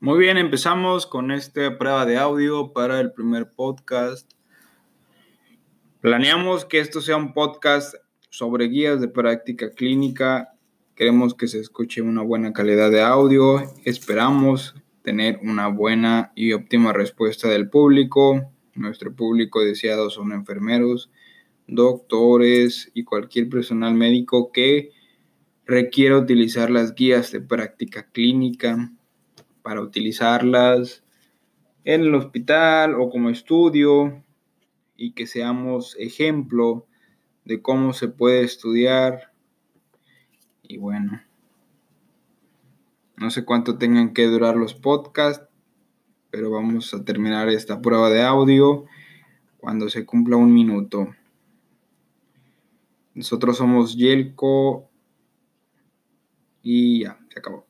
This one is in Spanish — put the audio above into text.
Muy bien, empezamos con esta prueba de audio para el primer podcast. Planeamos que esto sea un podcast sobre guías de práctica clínica. Queremos que se escuche una buena calidad de audio. Esperamos tener una buena y óptima respuesta del público. Nuestro público deseado son enfermeros, doctores y cualquier personal médico que requiera utilizar las guías de práctica clínica para utilizarlas en el hospital o como estudio y que seamos ejemplo de cómo se puede estudiar. Y bueno, no sé cuánto tengan que durar los podcasts, pero vamos a terminar esta prueba de audio cuando se cumpla un minuto. Nosotros somos Yelko y ya, se acabó.